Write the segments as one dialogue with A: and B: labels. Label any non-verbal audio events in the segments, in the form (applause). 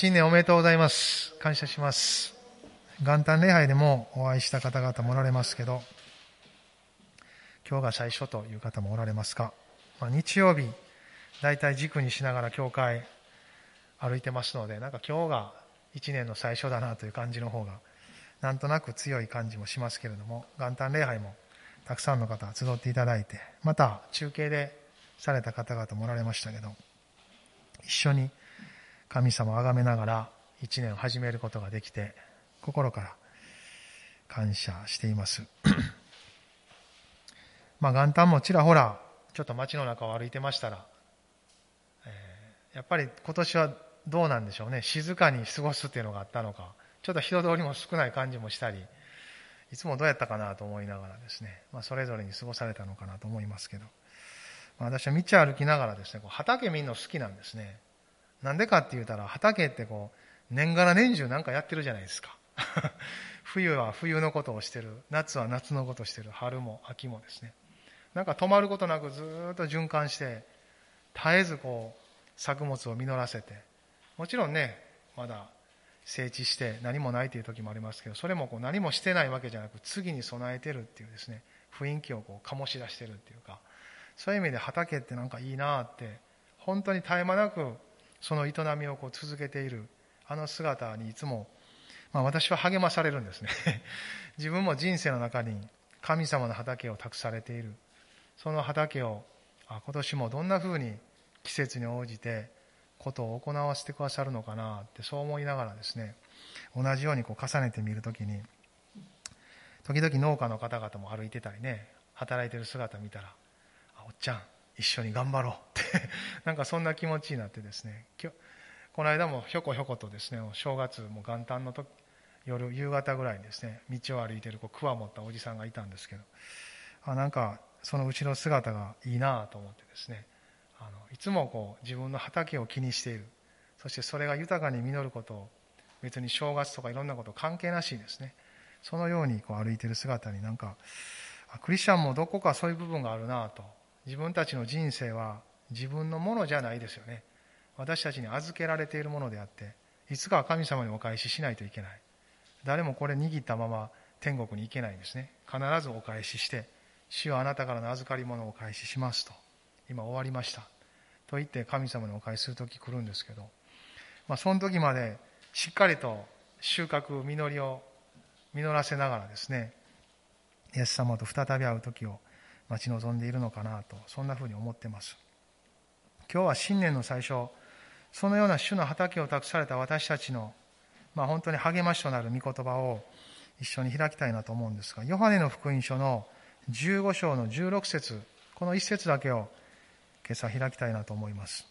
A: 新年おめでとうございます。感謝します。元旦礼拝でもお会いした方々もおられますけど、今日が最初という方もおられますか。まあ、日曜日、大体軸にしながら教会歩いてますので、なんか今日が一年の最初だなという感じの方が、なんとなく強い感じもしますけれども、元旦礼拝もたくさんの方集っていただいて、また中継でされた方々もおられましたけど、一緒に神様を崇めながら一年を始めることができて、心から感謝しています。(coughs) まあ元旦もちらほら、ちょっと街の中を歩いてましたら、えー、やっぱり今年はどうなんでしょうね。静かに過ごすっていうのがあったのか、ちょっと人通りも少ない感じもしたり、いつもどうやったかなと思いながらですね、まあ、それぞれに過ごされたのかなと思いますけど、まあ、私は道歩きながらですね、こう畑見るの好きなんですね。なんでかって言うたら、畑ってこう、年がら年中なんかやってるじゃないですか。(laughs) 冬は冬のことをしてる。夏は夏のことをしてる。春も秋もですね。なんか止まることなくずっと循環して、絶えずこう、作物を実らせて、もちろんね、まだ整地して何もないという時もありますけど、それもこう何もしてないわけじゃなく、次に備えてるっていうですね、雰囲気をこう醸し出してるっていうか、そういう意味で畑ってなんかいいなって、本当に絶え間なくその営みをこう続けているあの姿にいつも、まあ、私は励まされるんですね。(laughs) 自分も人生の中に神様の畑を託されている。その畑をあ今年もどんなふうに季節に応じてことを行わせてくださるのかなってそう思いながらですね同じようにこう重ねてみるときに時々農家の方々も歩いてたりね働いてる姿見たらあおっちゃん一緒に頑張ろうって (laughs) なんかそんな気持ちになってですね。この間もひょこひょことですね正月も元旦の時夜夕方ぐらいにですね道を歩いてるこう桑持ったおじさんがいたんですけどあなんかその後ろ姿がいいなと思ってですねあのいつもこう自分の畑を気にしているそしてそれが豊かに実ることを別に正月とかいろんなこと関係なしにですねそのようにこう歩いてる姿になんかクリスチャンもどこかそういう部分があるなと自分たちの人生は自分のものじゃないですよね。私たちに預けられているものであって、いつかは神様にお返ししないといけない。誰もこれ握ったまま天国に行けないんですね。必ずお返しして、主はあなたからの預かり物をお返ししますと。今終わりました。と言って神様にお返しする時来るんですけど、まあ、その時までしっかりと収穫実りを実らせながらですねイエス様と再び会う時を待ち望んでいるのかなとそんなふうに思ってます。今日は新年の最初そのような主の畑を託された私たちの、まあ、本当に励ましとなる御言葉を一緒に開きたいなと思うんですがヨハネの福音書の15章の16節この一節だけを今朝開きたいなと思います。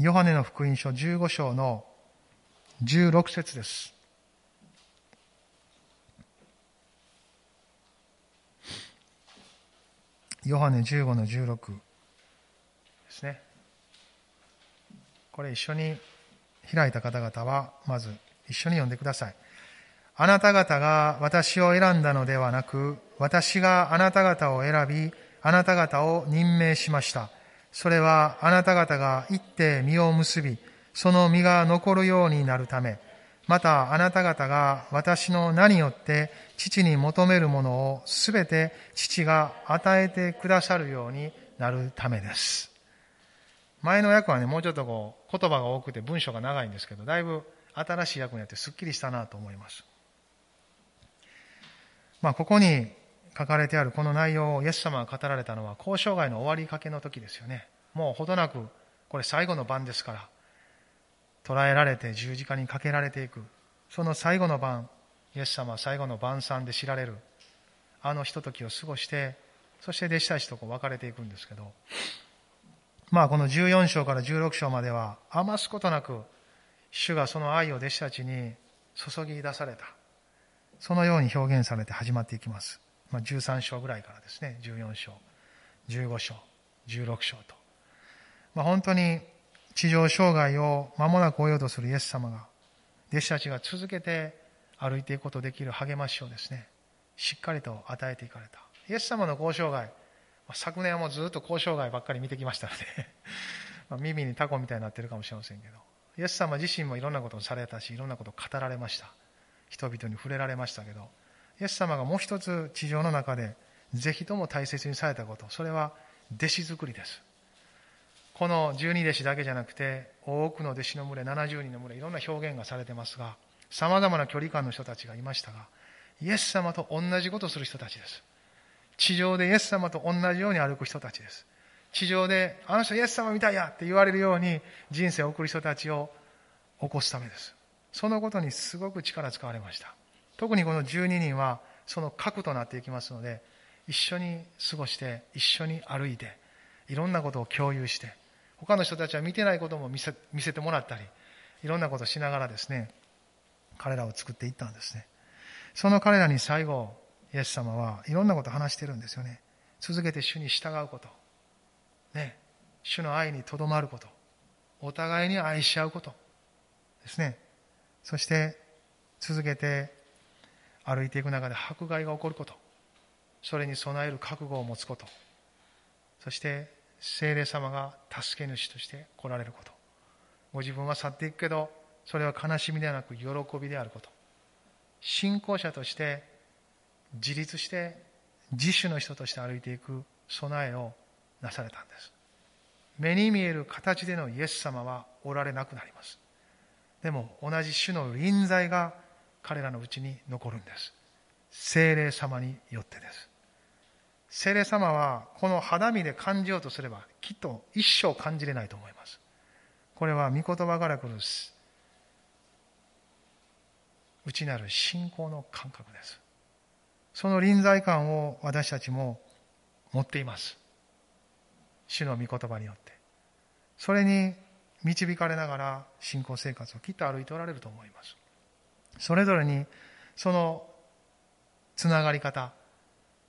A: ヨハネの福音書15章の16節です。ヨハネ15の16ですね。これ一緒に開いた方々は、まず一緒に読んでください。あなた方が私を選んだのではなく、私があなた方を選び、あなた方を任命しました。それはあなた方が行って実を結び、その実が残るようになるため、またあなた方が私の名によって父に求めるものをすべて父が与えてくださるようになるためです。前の訳はね、もうちょっとこう言葉が多くて文章が長いんですけど、だいぶ新しい訳になってすっきりしたなと思います。まあ、ここに書かれてあるこの内容をイエス様が語られたのは交渉外の終わりかけの時ですよね。もうほどなく、これ最後の晩ですから、捕らえられて十字架にかけられていく。その最後の晩、イエス様は最後の晩餐で知られる、あのひとときを過ごして、そして弟子たちとこう別れていくんですけど、まあこの14章から16章までは余すことなく、主がその愛を弟子たちに注ぎ出された。そのように表現されて始まっていきます。まあ、13章ぐらいからですね、14章、15章、16章と。まあ、本当に地上生涯を間もなく終えようとするイエス様が、弟子たちが続けて歩いていくことできる励ましをですね、しっかりと与えていかれた。イエス様の交渉外、昨年はもうずっと交渉外ばっかり見てきましたので (laughs) ま耳にタコみたいになってるかもしれませんけど、イエス様自身もいろんなことをされたし、いろんなことを語られました。人々に触れられましたけど、イエス様がもう一つ地上の中でぜひとも大切にされたこと、それは弟子作りです。この十二弟子だけじゃなくて、多くの弟子の群れ、70人の群れ、いろんな表現がされてますが、様々な距離感の人たちがいましたが、イエス様と同じことをする人たちです。地上でイエス様と同じように歩く人たちです。地上で、あの人イエス様みたいやって言われるように人生を送る人たちを起こすためです。そのことにすごく力使われました。特にこの12人はその核となっていきますので、一緒に過ごして、一緒に歩いて、いろんなことを共有して、他の人たちは見てないことも見せ見せてもらったり、いろんなことをしながらですね、彼らを作っていったんですね。その彼らに最後、イエス様はいろんなことを話してるんですよね。続けて主に従うこと。ね。主の愛にとどまること。お互いに愛し合うことですね。そして続けて歩いていく中で迫害が起こること。それに備える覚悟を持つこと。そして聖霊様が助け主として来られること。ご自分は去っていくけど、それは悲しみではなく喜びであること。信仰者として自立して自主の人として歩いていく備えをなされたんです。目に見える形でのイエス様はおられなくなります。でも同じ種の臨在が彼らのうちに残るんです。精霊様によってです。精霊様はこの肌身で感じようとすればきっと一生感じれないと思います。これは御言葉から来る内なる信仰の感覚です。その臨在感を私たちも持っています。主の御言葉によって。それに導かれながら信仰生活をきっと歩いておられると思います。それぞれにそのつながり方、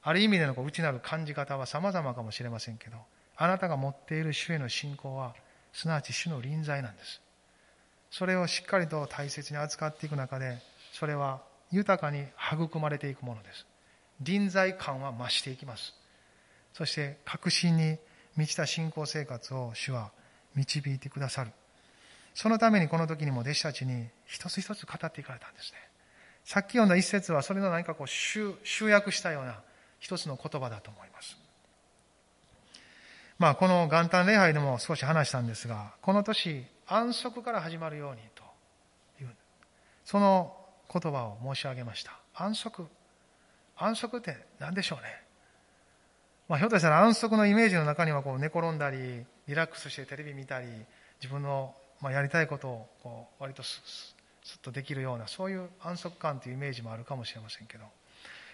A: ある意味での内なる感じ方は様々かもしれませんけど、あなたが持っている主への信仰は、すなわち主の臨在なんです。それをしっかりと大切に扱っていく中で、それは豊かに育まれていくものです。臨在感は増していきます。そして確信に満ちた信仰生活を主は導いてくださる。そのためにこの時にも弟子たちに一つ一つ語っていかれたんですね。さっき読んだ一節はそれの何かこう集約したような一つの言葉だと思います。まあ、この元旦礼拝でも少し話したんですが、この年、安息から始まるようにという、その言葉を申し上げました。安息。安息って何でしょうね。まあ、ひょっとしたら安息のイメージの中にはこう寝転んだり、リラックスしてテレビ見たり、自分のまやりたいことをこう割とすっとできるような、そういう安息感というイメージもあるかもしれませんけど、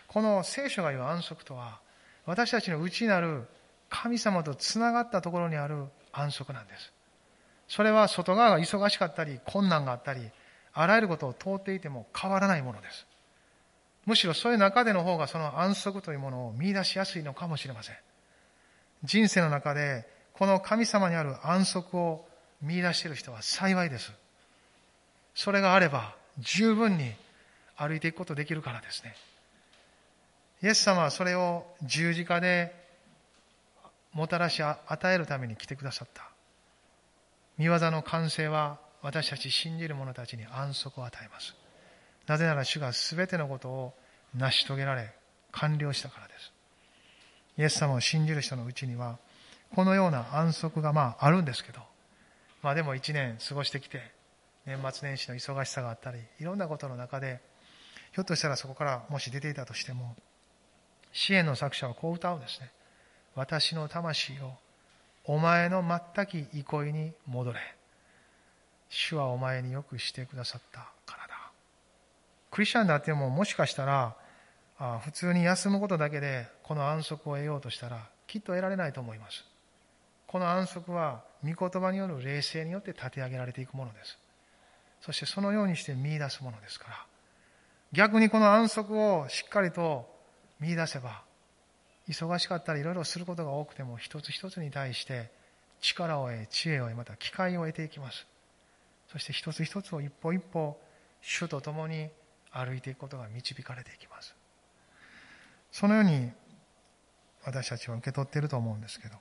A: この聖書が言う安息とは、私たちの内なる神様とつながったところにある安息なんです。それは外側が忙しかったり、困難があったり、あらゆることを通っていても変わらないものです。むしろそういう中での方がその安息というものを見出しやすいのかもしれません。人生の中でこの神様にある安息を見出している人は幸いです。それがあれば十分に歩いていくことできるからですね。イエス様はそれを十字架でもたらし与えるために来てくださった。見業の完成は私たち信じる者たちに安息を与えます。なぜなら主が全てのことを成し遂げられ、完了したからです。イエス様を信じる人のうちには、このような安息がまああるんですけど、まあでも一年過ごしてきて、年末年始の忙しさがあったり、いろんなことの中で、ひょっとしたらそこからもし出ていたとしても、支援の作者はこう歌うんですね。私の魂をお前の全き憩いに戻れ。主はお前によくしてくださったからだ。クリスチャンであってももしかしたら、あ普通に休むことだけでこの安息を得ようとしたらきっと得られないと思います。この安息は御言葉による霊性によって立て上げられていくものです。そしてそのようにして見出すものですから。逆にこの安息をしっかりと見出せば、忙しかったりいろいろすることが多くても一つ一つに対して力を得、知恵を得、また機会を得ていきます。そして一つ一つを一歩一歩主と共に歩いていくことが導かれていきます。そのように私たちは受け取っていると思うんですけど、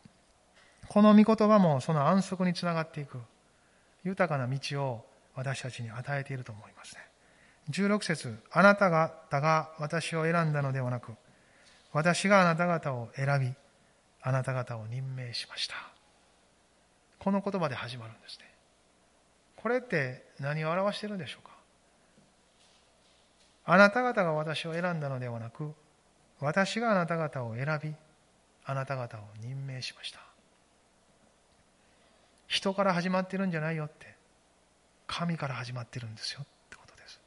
A: この御言葉もその安息につながっていく豊かな道を私たちに与えていると思いますね。16節あなた方が私を選んだのではなく、私があなた方を選び、あなた方を任命しました。この言葉で始まるんですね。これって何を表しているんでしょうか？あなた方が私を選んだのではなく、私があなた方を選び、あなた方を任命しました。人から始まってるんじゃないよって、神から始まってるんですよってことです。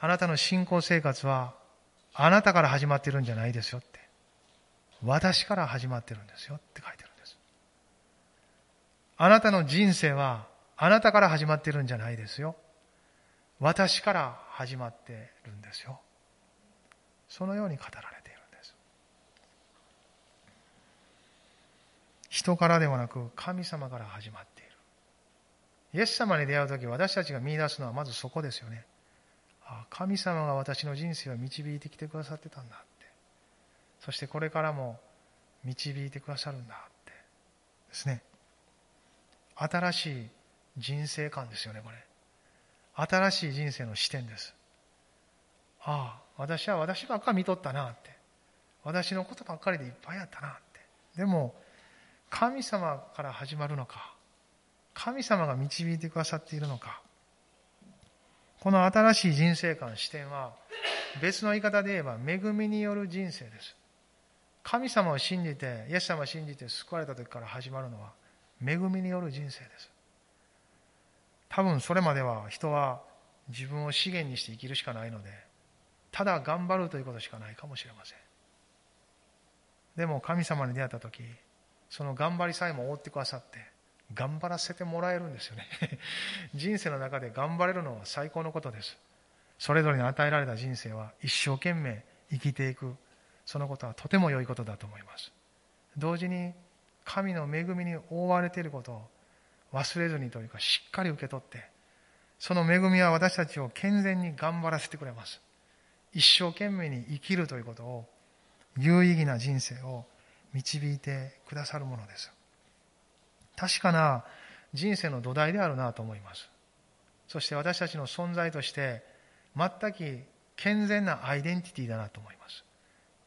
A: あなたの信仰生活は、あなたから始まってるんじゃないですよって、私から始まってるんですよって書いてるんです。あなたの人生は、あなたから始まってるんじゃないですよ。私から始まってるんですよ。そのように語られているんです。人からではなく神様から始まっている。イエス様に出会うとき私たちが見出すのはまずそこですよね。あ神様が私の人生を導いてきてくださってたんだって。そしてこれからも導いてくださるんだって。ですね。新しい人生観ですよね、これ。新しい人生の視点です。ああ、私は私ばっか見とったなって。私のことばっかりでいっぱいやったなって。でも、神様から始まるのか、神様が導いてくださっているのか、この新しい人生観、視点は、別の言い方で言えば、恵みによる人生です。神様を信じて、イエス様を信じて救われた時から始まるのは、恵みによる人生です。多分それまでは人は自分を資源にして生きるしかないので、ただ頑張るということしかないかもしれません。でも神様に出会った時、その頑張りさえも覆ってくださって、頑張らせてもらえるんですよね。(laughs) 人生の中で頑張れるのは最高のことです。それぞれに与えられた人生は一生懸命生きていく、そのことはとても良いことだと思います。同時に神の恵みに覆われていることを忘れずにというかしっかり受け取って、その恵みは私たちを健全に頑張らせてくれます。一生懸命に生きるということを、有意義な人生を導いてくださるものです。確かな人生の土台であるなと思います。そして私たちの存在として、全く健全なアイデンティティだなと思います。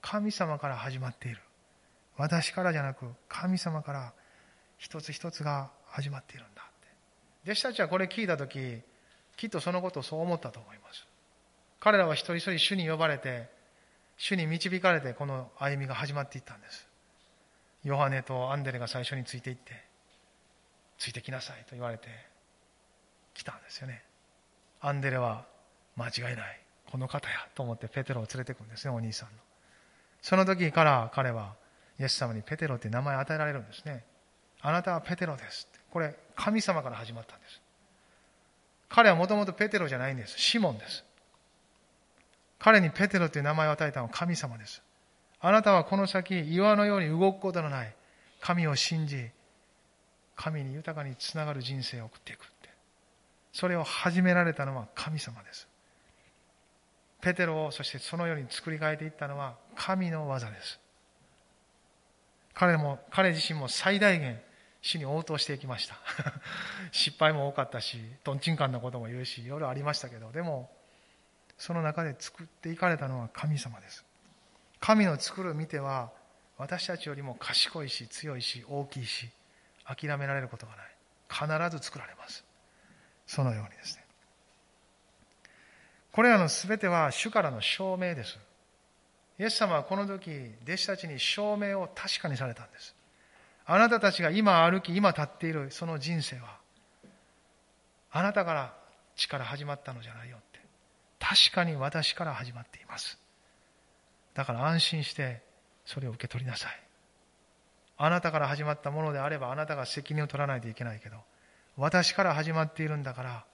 A: 神様から始まっている。私からじゃなく神様から一つ一つが始まっているんだって弟子たちはこれ聞いた時きっとそのことをそう思ったと思います彼らは一人一人主に呼ばれて主に導かれてこの歩みが始まっていったんですヨハネとアンデレが最初についていってついてきなさいと言われて来たんですよね。アンデレは間違いない。この方やと思ってペテロを連れてくんですねお兄さんの。その時から彼はイエス様にペテロって名前与えられるんですね。あなたはペテロです。これ神様から始まったんです。彼はもともとペテロじゃないんです。シモンです。彼にペテロという名前を与えたのは神様です。あなたはこの先岩のように動くことのない神を信じ神に豊かにつながる人生を送っていくって。それを始められたのは神様です。ペテロをそしてそのように作り変えていったのは神の技です。彼も彼自身も最大限死に応答していきました。(laughs) 失敗も多かったしとんちんかんなことも言うしいろいろありましたけどでもその中で作っていかれたのは神様です。神の作る見ては私たちよりも賢いし強いし大きいし諦められることがない。必ず作られます。そのようにですね。これらの全ては主からの証明です。イエス様はこの時弟子たちに証明を確かにされたんです。あなたたちが今歩き今立っているその人生はあなたから力始まったのじゃないよって。確かに私から始まっています。だから安心してそれを受け取りなさい。あなたから始まったものであればあなたが責任を取らないといけないけど私から始まっているんだから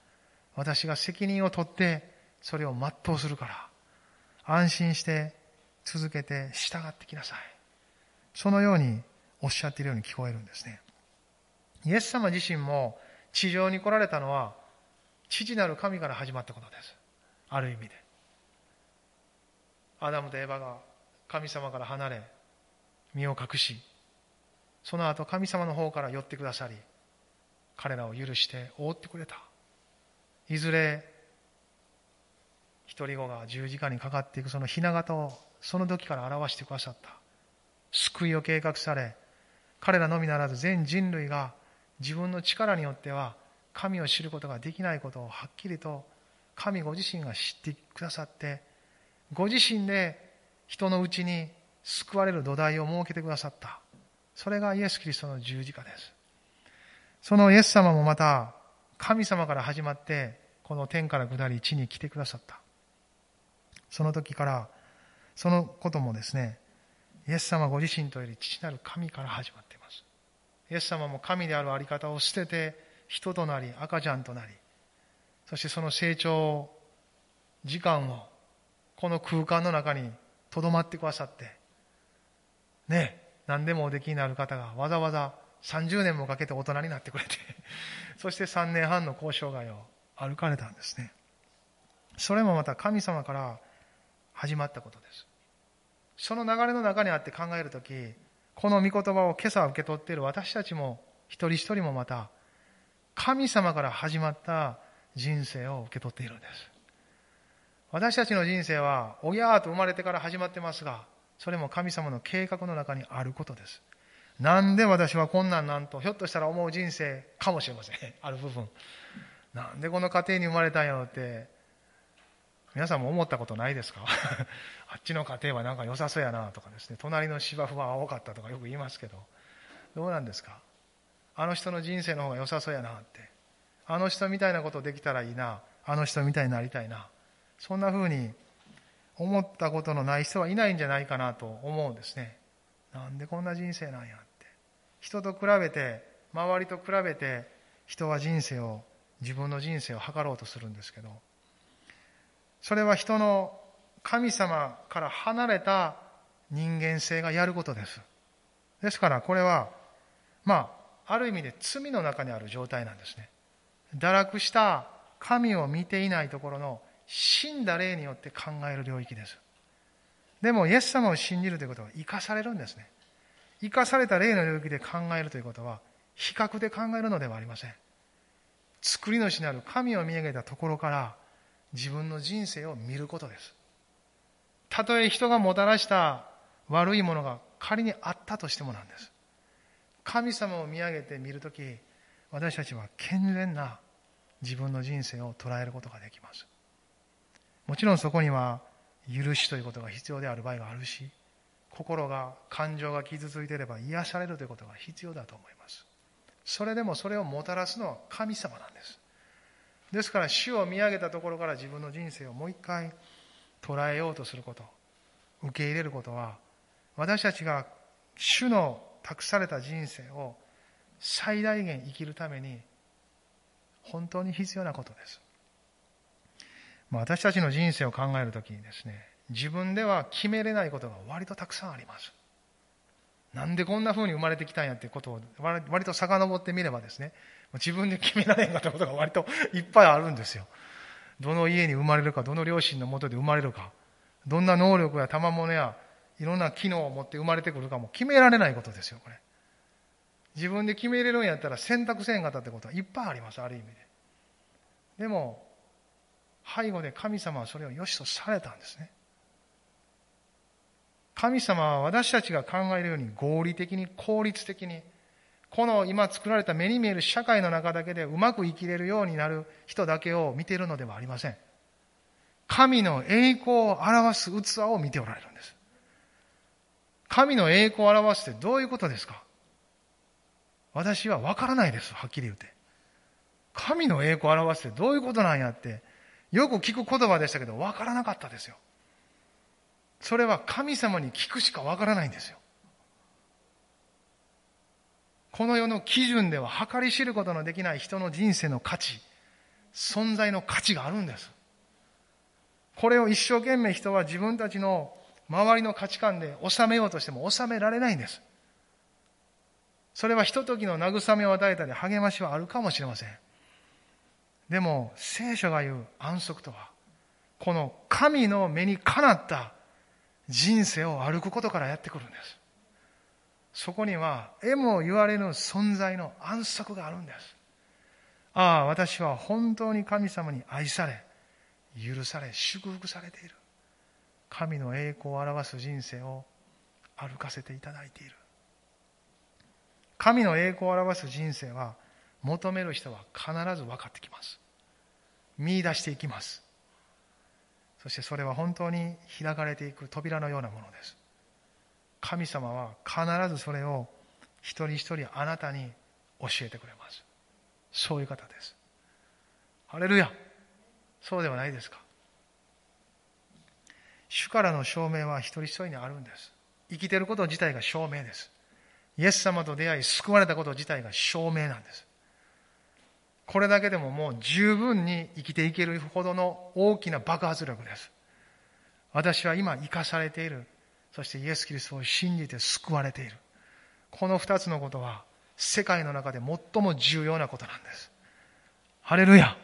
A: 私が責任を取ってそれを全うするから安心して続けて従ってきなさい。そのようにおっしゃっているように聞こえるんですね。イエス様自身も地上に来られたのは父なる神から始まったことです。ある意味で。アダムとエヴァが神様から離れ身を隠しその後神様の方から寄ってくださり彼らを許して覆ってくれたいずれ一人子が十字架にかかっていくその雛形をその時から表してくださった救いを計画され彼らのみならず全人類が自分の力によっては神を知ることができないことをはっきりと神ご自身が知ってくださってご自身で人のうちに救われる土台を設けてくださった。それがイエス・キリストの十字架です。そのイエス様もまた神様から始まってこの天から下り地に来てくださった。その時からそのこともですね、イエス様ご自身とより父なる神から始まっています。イエス様も神であるあり方を捨てて人となり赤ちゃんとなり、そしてその成長時間をこの空間の中に留まってくださって、ね、何でもおできになる方がわざわざ30年もかけて大人になってくれて、(laughs) そして3年半の交渉外を歩かれたんですね。それもまた神様から始まったことです。その流れの中にあって考えるとき、この御言葉を今朝受け取っている私たちも、一人一人もまた、神様から始まった人生を受け取っているんです。私たちの人生は、おぎゃーと生まれてから始まってますが、それも神様の計画の中にあることです。なんで私はこんなんなんと、ひょっとしたら思う人生かもしれません。(laughs) ある部分。なんでこの家庭に生まれたんやろって、皆さんも思ったことないですか？(laughs) あっちの家庭はなんか良さそうやなとかですね、隣の芝生は青かったとかよく言いますけど、どうなんですか？あの人の人生の方が良さそうやなって。あの人みたいなことできたらいいな。あの人みたいになりたいな。そんな風に思ったことのない人はいないんじゃないかなと思うんですね。なんでこんな人生なんやって。人と比べて、周りと比べて、人は人生を、自分の人生を図ろうとするんですけど、それは人の神様から離れた人間性がやることです。ですからこれは、まあ、ある意味で罪の中にある状態なんですね。堕落した神を見ていないところの死んだ霊によって考える領域です。でも、イエス様を信じるということは生かされるんですね。生かされた霊の領域で考えるということは、比較で考えるのではありません。作り主なる神を見上げたところから自分の人生を見ることです。たとえ人がもたらした悪いものが仮にあったとしてもなんです。神様を見上げて見るとき、私たちは健全な自分の人生を捉えることができます。もちろんそこには許しということが必要である場合があるし、心が、感情が傷ついていれば癒されるということが必要だと思います。それでもそれをもたらすのは神様なんです。ですから主を見上げたところから自分の人生をもう一回捉えようとすること、受け入れることは、私たちが主の託された人生を最大限生きるために本当に必要なことです。まあ私たちの人生を考えるときにですね、自分では決めれないことが割とたくさんあります。なんでこんな風に生まれてきたんやってことを割と遡ってみればですね、自分で決められんかったことが割といっぱいあるんですよ。どの家に生まれるか、どの両親のもとで生まれるか、どんな能力や賜物やいろんな機能を持って生まれてくるかも決められないことですよ、これ。自分で決めれるんやったら選択せんかったってことはいっぱいあります、ある意味で。でも、背後で神様はそれを良しとされたんですね。神様は私たちが考えるように合理的に効率的にこの今作られた目に見える社会の中だけでうまく生きれるようになる人だけを見ているのではありません。神の栄光を表す器を見ておられるんです。神の栄光を表すってどういうことですか？私は分からないです。はっきり言って。神の栄光を表すってどういうことなんやって、よく聞く言葉でしたけど、分からなかったですよ。それは神様に聞くしかわからないんですよ。この世の基準では計り知ることのできない人の人生の価値、存在の価値があるんです。これを一生懸命人は自分たちの周りの価値観で収めようとしても収められないんです。それはひとときの慰めを与えたり励ましはあるかもしれません。でも聖書が言う安息とは、この神の目にかなった人生を歩くことからやってくるんです。そこには、えも言われぬ存在の安息があるんです。ああ、私は本当に神様に愛され、許され、祝福されている。神の栄光を表す人生を歩かせていただいている。神の栄光を表す人生は、求める人は必ず分かってきます。見出していきます。そしてそれは本当に開かれていく扉のようなものです。神様は必ずそれを一人一人あなたに教えてくれます。そういう方です。ハレルヤそうではないですか。主からの証明は一人一人にあるんです。生きてること自体が証明です。イエス様と出会い救われたこと自体が証明なんです。これだけでももう十分に生きていけるほどの大きな爆発力です。私は今生かされている。そしてイエス・キリストを信じて救われている。この二つのことは世界の中で最も重要なことなんです。ハレルヤ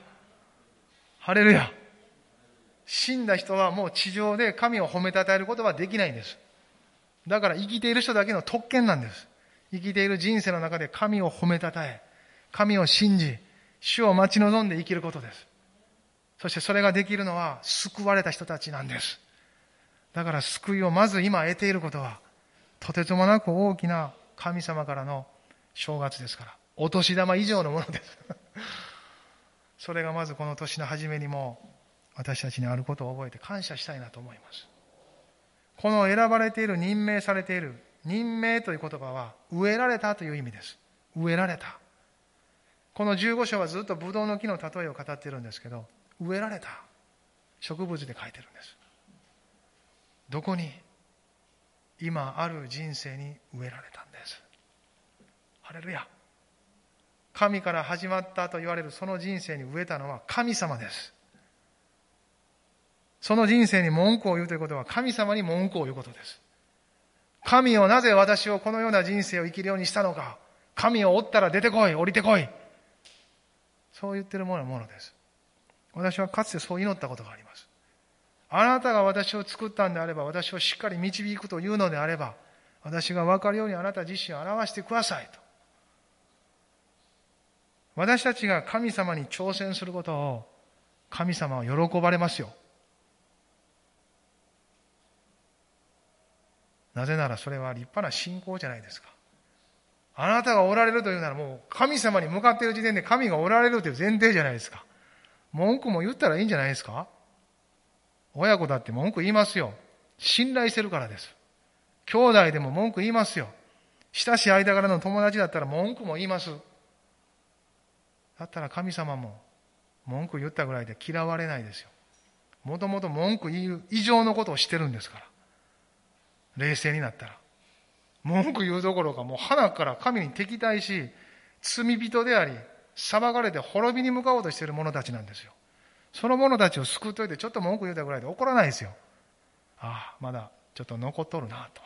A: ハレルヤ死んだ人はもう地上で神を褒めたたえることはできないんです。だから生きている人だけの特権なんです。生きている人生の中で神を褒めたたえ、神を信じ、主を待ち望んで生きることです。そしてそれができるのは救われた人たちなんです。だから救いをまず今得ていることは、とてつもなく大きな神様からの正月ですから、お年玉以上のものです。(laughs) それがまずこの年の初めにも私たちにあることを覚えて感謝したいなと思います。この選ばれている、任命されている、任命という言葉は植えられたという意味です。植えられた。この15章はずっとブドウの木の例えを語ってるんですけど、植えられた植物で書いてるんです。どこに？今ある人生に植えられたんです。ハレルヤ。神から始まったと言われるその人生に植えたのは神様です。その人生に文句を言うということは神様に文句を言うことです。神をなぜ私をこのような人生を生きるようにしたのか。神を追ったら出てこい、降りてこい。そう言ってるものものです。私はかつてそう祈ったことがあります。あなたが私を作ったんであれば、私をしっかり導くというのであれば、私が分かるようにあなた自身を表してくださいと。私たちが神様に挑戦することを、神様は喜ばれますよ。なぜならそれは立派な信仰じゃないですか。あなたがおられるというならもう神様に向かっている時点で神がおられるという前提じゃないですか。文句も言ったらいいんじゃないですか親子だって文句言いますよ。信頼してるからです。兄弟でも文句言いますよ。親しい間柄の友達だったら文句も言います。だったら神様も文句言ったぐらいで嫌われないですよ。もともと文句言う以上のことをしてるんですから。冷静になったら。文句言うどころかもう花から神に敵対し、罪人であり、裁かれて滅びに向かおうとしている者たちなんですよ。その者たちを救っといてちょっと文句言うたぐらいで怒らないですよ。ああ、まだちょっと残っとるなと。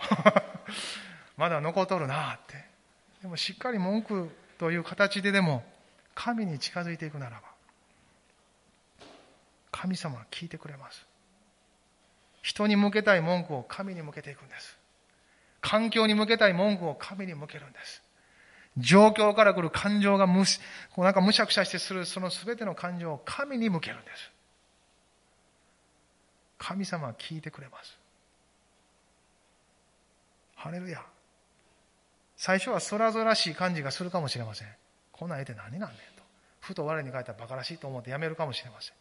A: (laughs) まだ残っとるなって。でもしっかり文句という形ででも神に近づいていくならば、神様は聞いてくれます。人に向けたい文句を神に向けていくんです。環境に向けたい文句を神に向けるんです。状況から来る感情がむし、こうなんかむしゃくしゃしてするその全ての感情を神に向けるんです。神様は聞いてくれます。ハレルヤ。最初は空々しい感じがするかもしれません。こんな絵って何なんねんと。ふと我に書いたら馬鹿らしいと思ってやめるかもしれません。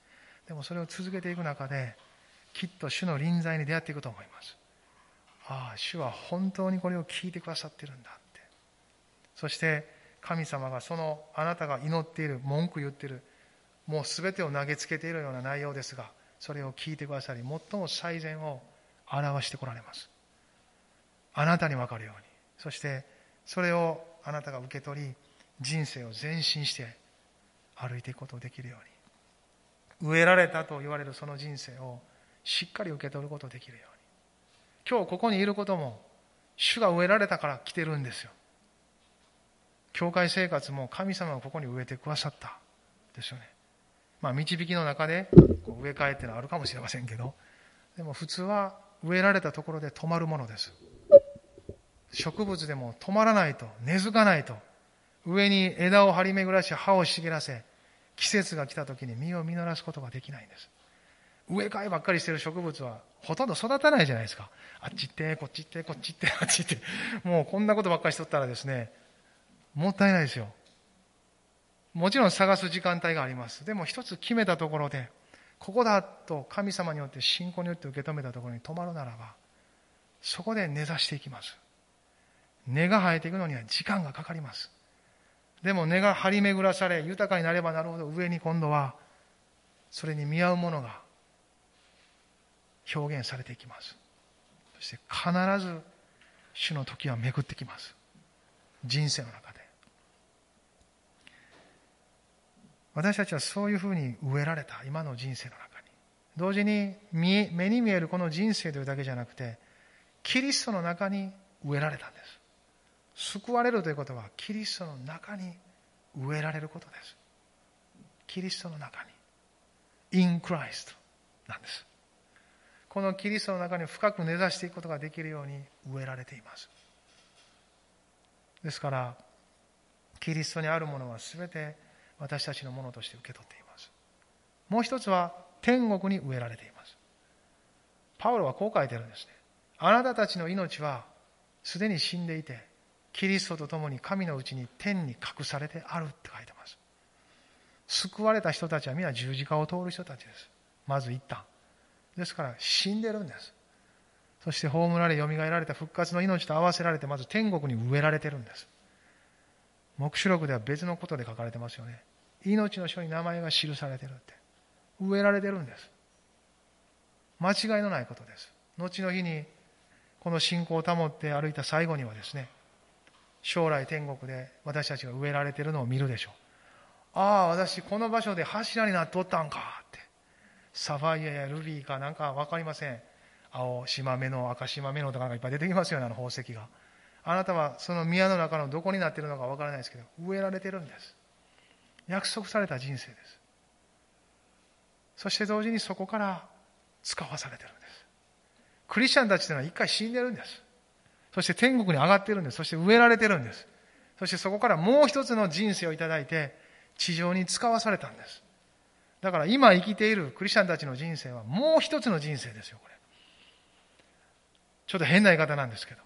A: でもそれを続けていく中で、きっと主の臨在に出会っていくと思います。ああ、主は本当にこれを聞いてくださってるんだって。そして神様がそのあなたが祈っている文句言ってるもう全てを投げつけているような内容ですがそれを聞いてくださり最も最善を表してこられます。あなたに分かるように。そしてそれをあなたが受け取り人生を前進して歩いていくことができるように。植えられたと言われるその人生をしっかり受け取ることができるように。今日ここにいることも主が植えられたから来てるんですよ教会生活も神様がここに植えてくださったですよね。まあ、導きの中でこう植え替えっていうのはあるかもしれませんけど、でも普通は植えられたところで止まるものです。植物でも止まらないと、根付かないと、上に枝を張り巡らし、葉を茂らせ、季節が来た時に実を実らすことができないんです。植え替えばっかりしてる植物はほとんど育たないじゃないですか。あっち行って、こっち行って、こっち行って、(laughs) あっち行って。もうこんなことばっかりしとったらですね、もったいないですよ。もちろん探す時間帯があります。でも一つ決めたところで、ここだと神様によって信仰によって受け止めたところに止まるならば、そこで根ざしていきます。根が生えていくのには時間がかかります。でも根が張り巡らされ、豊かになればなるほど上に今度は、それに見合うものが表現されていきます。そして必ず主の時は巡ってきます。人生の中で。私たちはそういうふうに植えられた今の人生の中に。同時に目に見えるこの人生というだけじゃなくて、キリストの中に植えられたんです。救われるということは、キリストの中に植えられることです。キリストの中に。in Christ なんです。このキリストの中に深く根ざしていくことができるように植えられています。ですから、キリストにあるものは全て私たちのものとして受け取っています。もう一つは天国に植えられています。パウロはこう書いてるんですね。あなたたちの命はすでに死んでいて、キリストと共に神のうちに天に隠されてあるって書いてます。救われた人たちは皆十字架を通る人たちです。まず一旦。ですから死んでるんです。そして葬られ、蘇られた復活の命と合わせられて、まず天国に植えられてるんです。黙示録では別のことで書かれてますよね。命の書に名前が記されてるって。植えられてるんです。間違いのないことです。後の日に、この信仰を保って歩いた最後にはですね、将来天国で私たちが植えられてるのを見るでしょう。ああ、私この場所で柱になっておったんか。サファイアやルビーかなんかわかりません。青島目の赤島目のとかがいっぱい出てきますよね、あの宝石が。あなたはその宮の中のどこになっているのかわからないですけど、植えられてるんです。約束された人生です。そして同時にそこから使わされてるんです。クリスチャンたちというのは一回死んでるんです。そして天国に上がってるんです。そして植えられてるんです。そしてそこからもう一つの人生をいただいて、地上に使わされたんです。だから今生きているクリスチャンたちの人生はもう一つの人生ですよ、これ。ちょっと変な言い方なんですけど。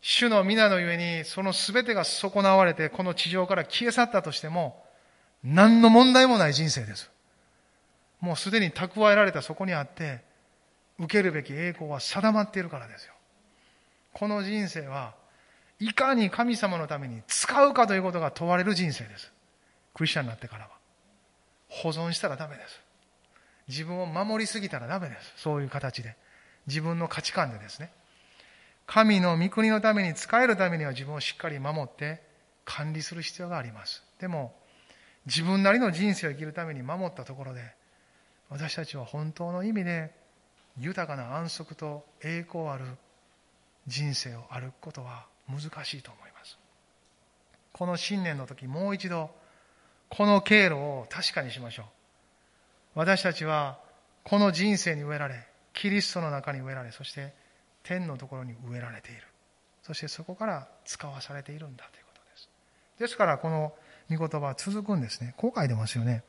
A: 主の皆のゆえに、その全てが損なわれて、この地上から消え去ったとしても、何の問題もない人生です。もうすでに蓄えられたそこにあって、受けるべき栄光は定まっているからですよ。この人生は、いかに神様のために使うかということが問われる人生です。クリスチャンになってからは。保存したらダメです。自分を守りすぎたらダメです。そういう形で。自分の価値観でですね。神の御国のために使えるためには自分をしっかり守って管理する必要があります。でも、自分なりの人生を生きるために守ったところで、私たちは本当の意味で豊かな安息と栄光ある人生を歩くことは難しいと思います。この新年の時もう一度この経路を確かにしましょう。私たちはこの人生に植えられ、キリストの中に植えられ、そして天のところに植えられている。そしてそこから使わされているんだということです。ですからこの御言葉は続くんですね。こう書いてますよね。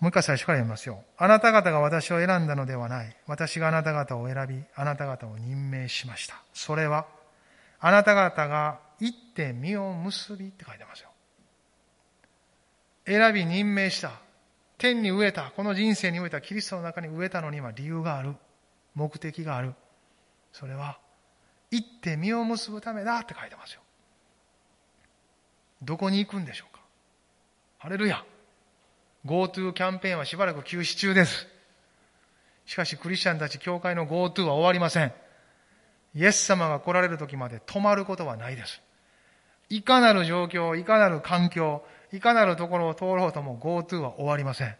A: もう一回最初から読みますよ。あなた方が私を選んだのではない。私があなた方を選び、あなた方を任命しました。それは、あなた方が行って実を結びって書いてますよ。選び任命した。天に植えた。この人生に植えた。キリストの中に植えたのには理由がある。目的がある。それは、行って実を結ぶためだって書いてますよ。どこに行くんでしょうかハレルヤ。GoTo キャンペーンはしばらく休止中です。しかしクリスチャンたち教会の GoTo は終わりません。イエス様が来られる時まで止まることはないです。いかなる状況、いかなる環境、いかなるところを通ろうとも GoTo は終わりません。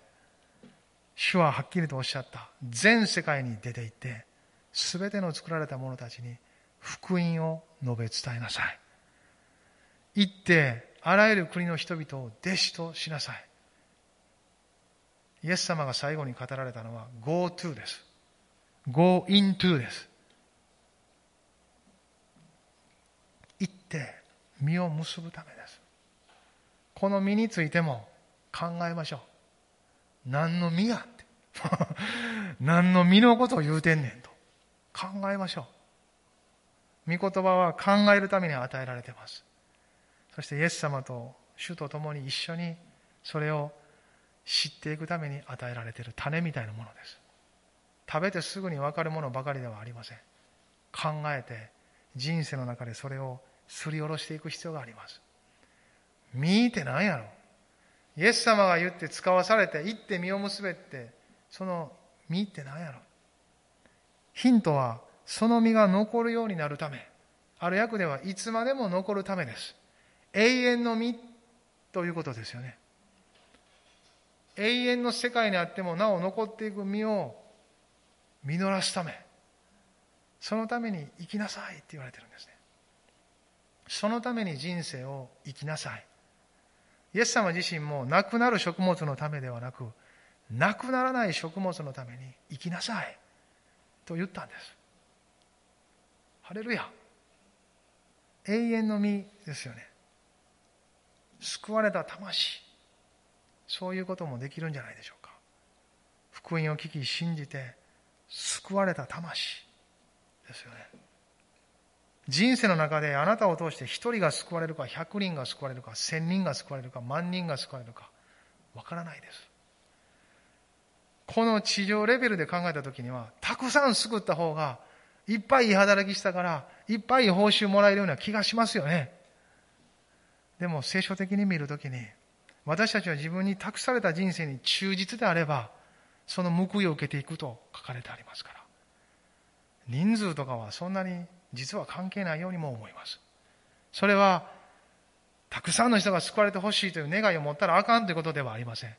A: 主ははっきりとおっしゃった。全世界に出て行って、すべての作られた者たちに福音を述べ伝えなさい。行って、あらゆる国の人々を弟子としなさい。イエス様が最後に語られたのは go to です。go into です。行って実を結ぶため。この実についても考えましょう。何の実やって。(laughs) 何の実のことを言うてんねんと。考えましょう。御言葉は考えるために与えられてます。そしてイエス様と主と共に一緒にそれを知っていくために与えられている種みたいなものです。食べてすぐに分かるものばかりではありません。考えて人生の中でそれをすりおろしていく必要があります。見って何やろ。イエス様が言って使わされて行って実を結べってその実って何やろ。ヒントはその実が残るようになるため。ある役ではいつまでも残るためです。永遠の実ということですよね。永遠の世界にあってもなお残っていく実を実らすため。そのために生きなさいって言われてるんですね。そのために人生を生きなさい。イエス様自身もなくなる食物のためではなくなくならない食物のために生きなさいと言ったんですハレルヤ永遠の実ですよね救われた魂そういうこともできるんじゃないでしょうか。福音を聞き信じて救われた魂ですよね。人生の中であなたを通して一人が救われるか、百人が救われるか、千人が救われるか、万人が救われるか、わからないです。この地上レベルで考えたときには、たくさん救った方が、いっぱいいい働きしたから、いっぱい報酬もらえるような気がしますよね。でも聖書的に見るときに、私たちは自分に託された人生に忠実であれば、その報いを受けていくと書かれてありますから。人数とかはそんなに実は関係ないようにも思います。それは、たくさんの人が救われてほしいという願いを持ったらあかんということではありません。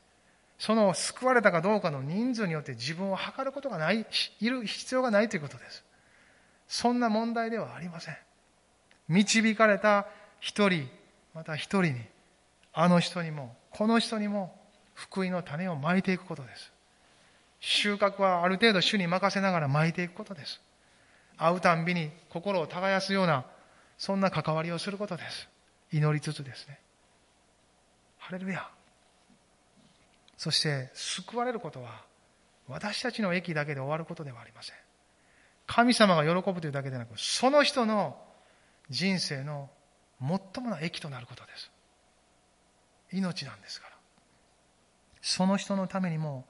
A: その救われたかどうかの人数によって自分を測ることがない、いる必要がないということです。そんな問題ではありません。導かれた一人、また一人に、あの人にも、この人にも福音の種をまいていくことです。収穫はある程度主に任せながらまいていくことです。会うたんびに心を耕すような、そんな関わりをすることです。祈りつつですね。ハレルヤ。そして、救われることは、私たちの駅だけで終わることではありません。神様が喜ぶというだけでなく、その人の人生の最もな益となることです。命なんですから。その人のためにも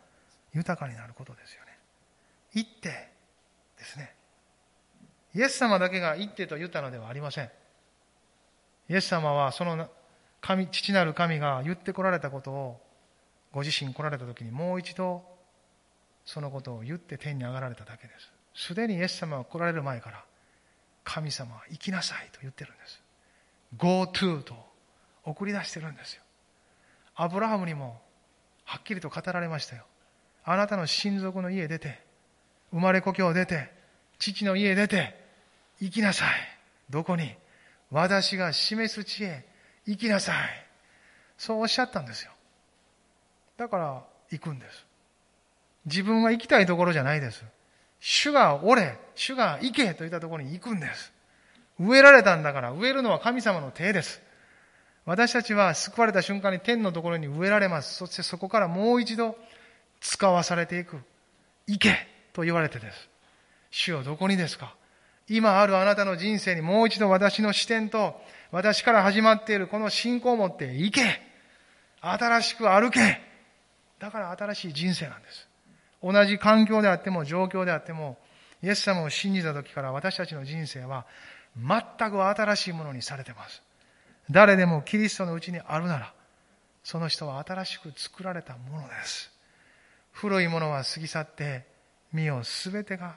A: 豊かになることですよね。行ってですね。イエス様だけが行ってと言ったのではありません。イエス様はその神、父なる神が言ってこられたことをご自身来られた時にもう一度そのことを言って天に上がられただけです。すでにイエス様が来られる前から神様は行きなさいと言ってるんです。go to と送り出してるんですよ。アブラハムにもはっきりと語られましたよ。あなたの親族の家出て、生まれ故郷出て、父の家出て、行きなさい。どこに？私が示す地へ行きなさい。そうおっしゃったんですよ。だから行くんです。自分が行きたいところじゃないです。主がおれ、主が行けといったところに行くんです。植えられたんだから、植えるのは神様の手です。私たちは救われた瞬間に天のところに植えられます。そしてそこからもう一度使わされていく。行けと言われてです。主よどこにですか？今あるあなたの人生にもう一度私の視点と私から始まっているこの信仰を持って行け新しく歩けだから新しい人生なんです。同じ環境であっても状況であってもイエス様を信じた時から私たちの人生は全く新しいものにされています。誰でもキリストのうちにあるなら、その人は新しく作られたものです。古いものは過ぎ去って、身をすべてが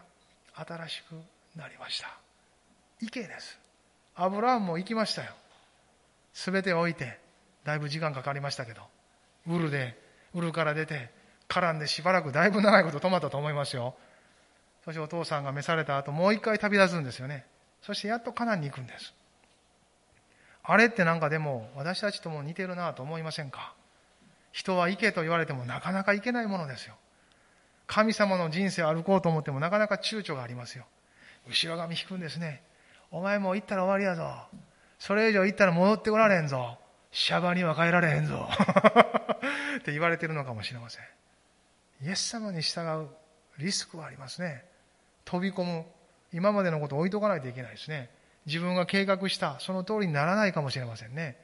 A: 新しくなりました。行けです。アブラハムも行きましたよ。すべて置いて、だいぶ時間かかりましたけど、ウルで、ウルから出て、絡んでしばらくだいぶ長いこと止まったと思いますよ。そしてお父さんが召された後、もう一回旅立つんですよね。そしてやっとカナンに行くんです。あれってなんかでも私たちとも似てるなと思いませんか？人は行けと言われてもなかなか行けないものですよ。神様の人生を歩こうと思ってもなかなか躊躇がありますよ。後ろ髪引くんですね。お前もう行ったら終わりやぞ。それ以上行ったら戻ってこられへんぞ。シャバには帰られへんぞ。(laughs) って言われてるのかもしれません。イエス様に従うリスクはありますね。飛び込む。今までのことを置いとかないといけないですね。自分が計画したその通りにならないかもしれませんね。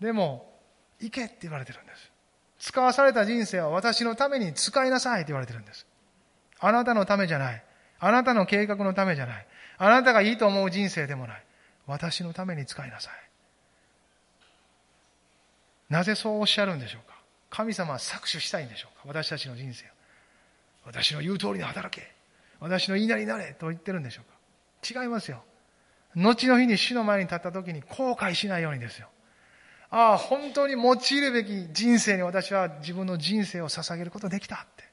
A: でも、行けって言われてるんです。使わされた人生は私のために使いなさいって言われてるんです。あなたのためじゃない。あなたの計画のためじゃない。あなたがいいと思う人生でもない。私のために使いなさい。なぜそうおっしゃるんでしょうか？神様は搾取したいんでしょうか？私たちの人生を。私の言う通りに働け。私の言いなりになれと言ってるんでしょうか？違いますよ。後の日に死の前に立った時に後悔しないようにですよ。ああ、本当に用いるべき人生に私は自分の人生を捧げることできたって。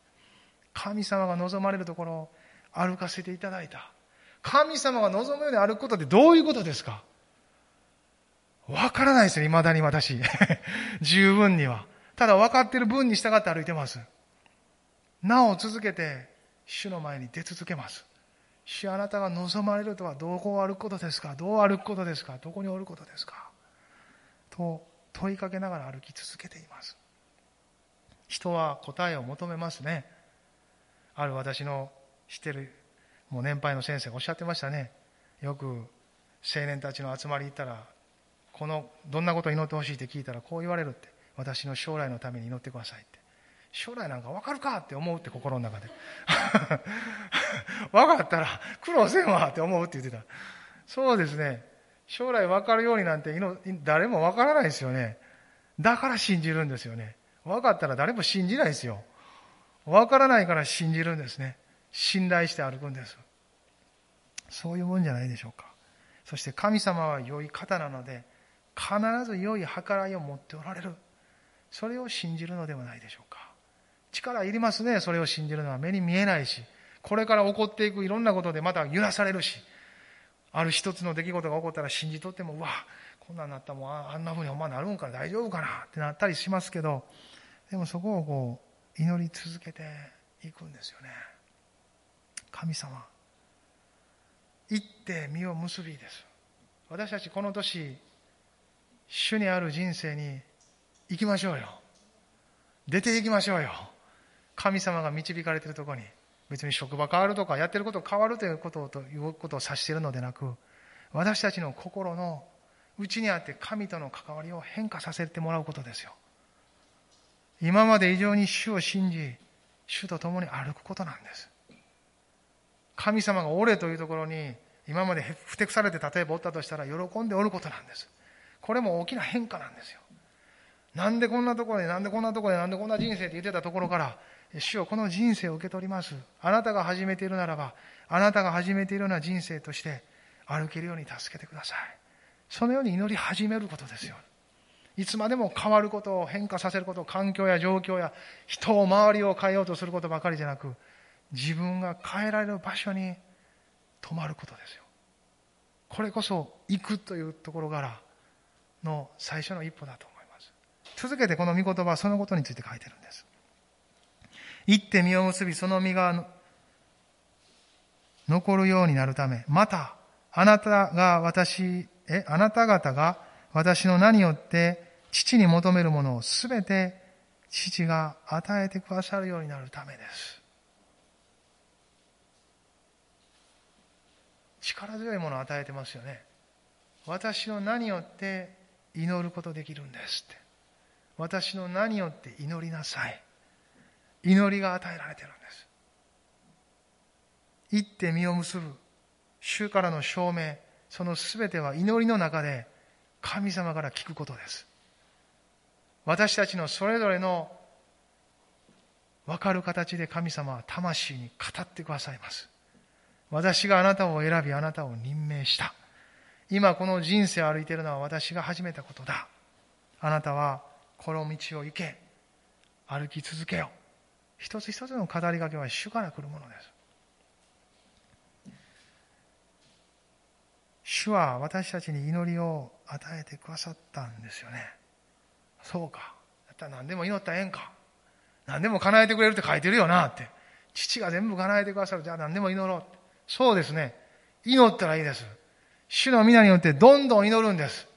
A: 神様が望まれるところを歩かせていただいた。神様が望むように歩くことってどういうことですか？わからないですね、未だに私。(laughs) 十分には。ただ分かってる分に従って歩いてます。なお続けて、主の前に出続けます。主あなたが望まれるとはどこを歩くことですか？どう歩くことですか？どこにおることですか？と問いかけながら歩き続けています。人は答えを求めますね。ある私の知ってる。もう年配の先生がおっしゃってましたね。よく青年たちの集まり行ったら、このどんなことを祈ってほしいって聞いたらこう言われるって。私の将来のために祈ってくださいって。将来なんか分かるかって思うって心の中で。(laughs) 分かったら苦労せんわって思うって言ってた。そうですね。将来分かるようになんて誰も分からないですよね。だから信じるんですよね。分かったら誰も信じないですよ。分からないから信じるんですね。信頼して歩くんです。そういうもんじゃないでしょうか。そして神様は良い方なので必ず良い計らいを持っておられる。それを信じるのではないでしょうか。力いりますね、それを信じるのは目に見えないし、これから起こっていくいろんなことでまた揺らされるし、ある一つの出来事が起こったら信じとっても、うわ、こんなんなったらもうあんなふうにほんまなるんか大丈夫かなってなったりしますけど、でもそこをこう、祈り続けていくんですよね。神様。行って実を結びです。私たちこの年、主にある人生に行きましょうよ。出て行きましょうよ。神様が導かれているところに別に職場変わるとか、やってること変わるということをということを指しているのでなく、私たちの心の内にあって神との関わりを変化させてもらうことですよ。今まで以上に主を信じ、主と共に歩くことなんです。神様が俺というところに今までふてくされて例えばおったとしたら喜んでおることなんです。これも大きな変化なんですよ。なんでこんなところで、なんでこんなところで、なんでこんな人生って言ってたところから、主よこの人生を受け取ります。あなたが始めているならば、あなたが始めているような人生として歩けるように助けてください。そのように祈り始めることですよ。いつまでも変わることを変化させること、環境や状況や人を周りを変えようとすることばかりじゃなく、自分が変えられる場所に止まることですよ。これこそ行くというところからの最初の一歩だと思います。続けてこの御言葉はそのことについて書いてるんです。行って実を結び、その実が残るようになるため、また、あなたが私、え、あなた方が私の名によって父に求めるものをすべて父が与えてくださるようになるためです。力強いものを与えてますよね。私の名によって祈ることできるんですって。私の名によって祈りなさい。祈りが与えられてるんです。行って実を結ぶ。主からの証明。そのすべては祈りの中で神様から聞くことです。私たちのそれぞれの分かる形で神様は魂に語ってくださいます。私があなたを選び、あなたを任命した。今この人生を歩いているのは私が始めたことだ。あなたはこの道を行け。歩き続けよ。一つ一つの語りかけは主から来るものです。主は私たちに祈りを与えてくださったんですよね。そうか。だったら何でも祈ったらええんか。何でも叶えてくれるって書いてるよなって。父が全部叶えてくださる。じゃあ何でも祈ろうって。そうですね。祈ったらいいです。主の皆によってどんどん祈るんです。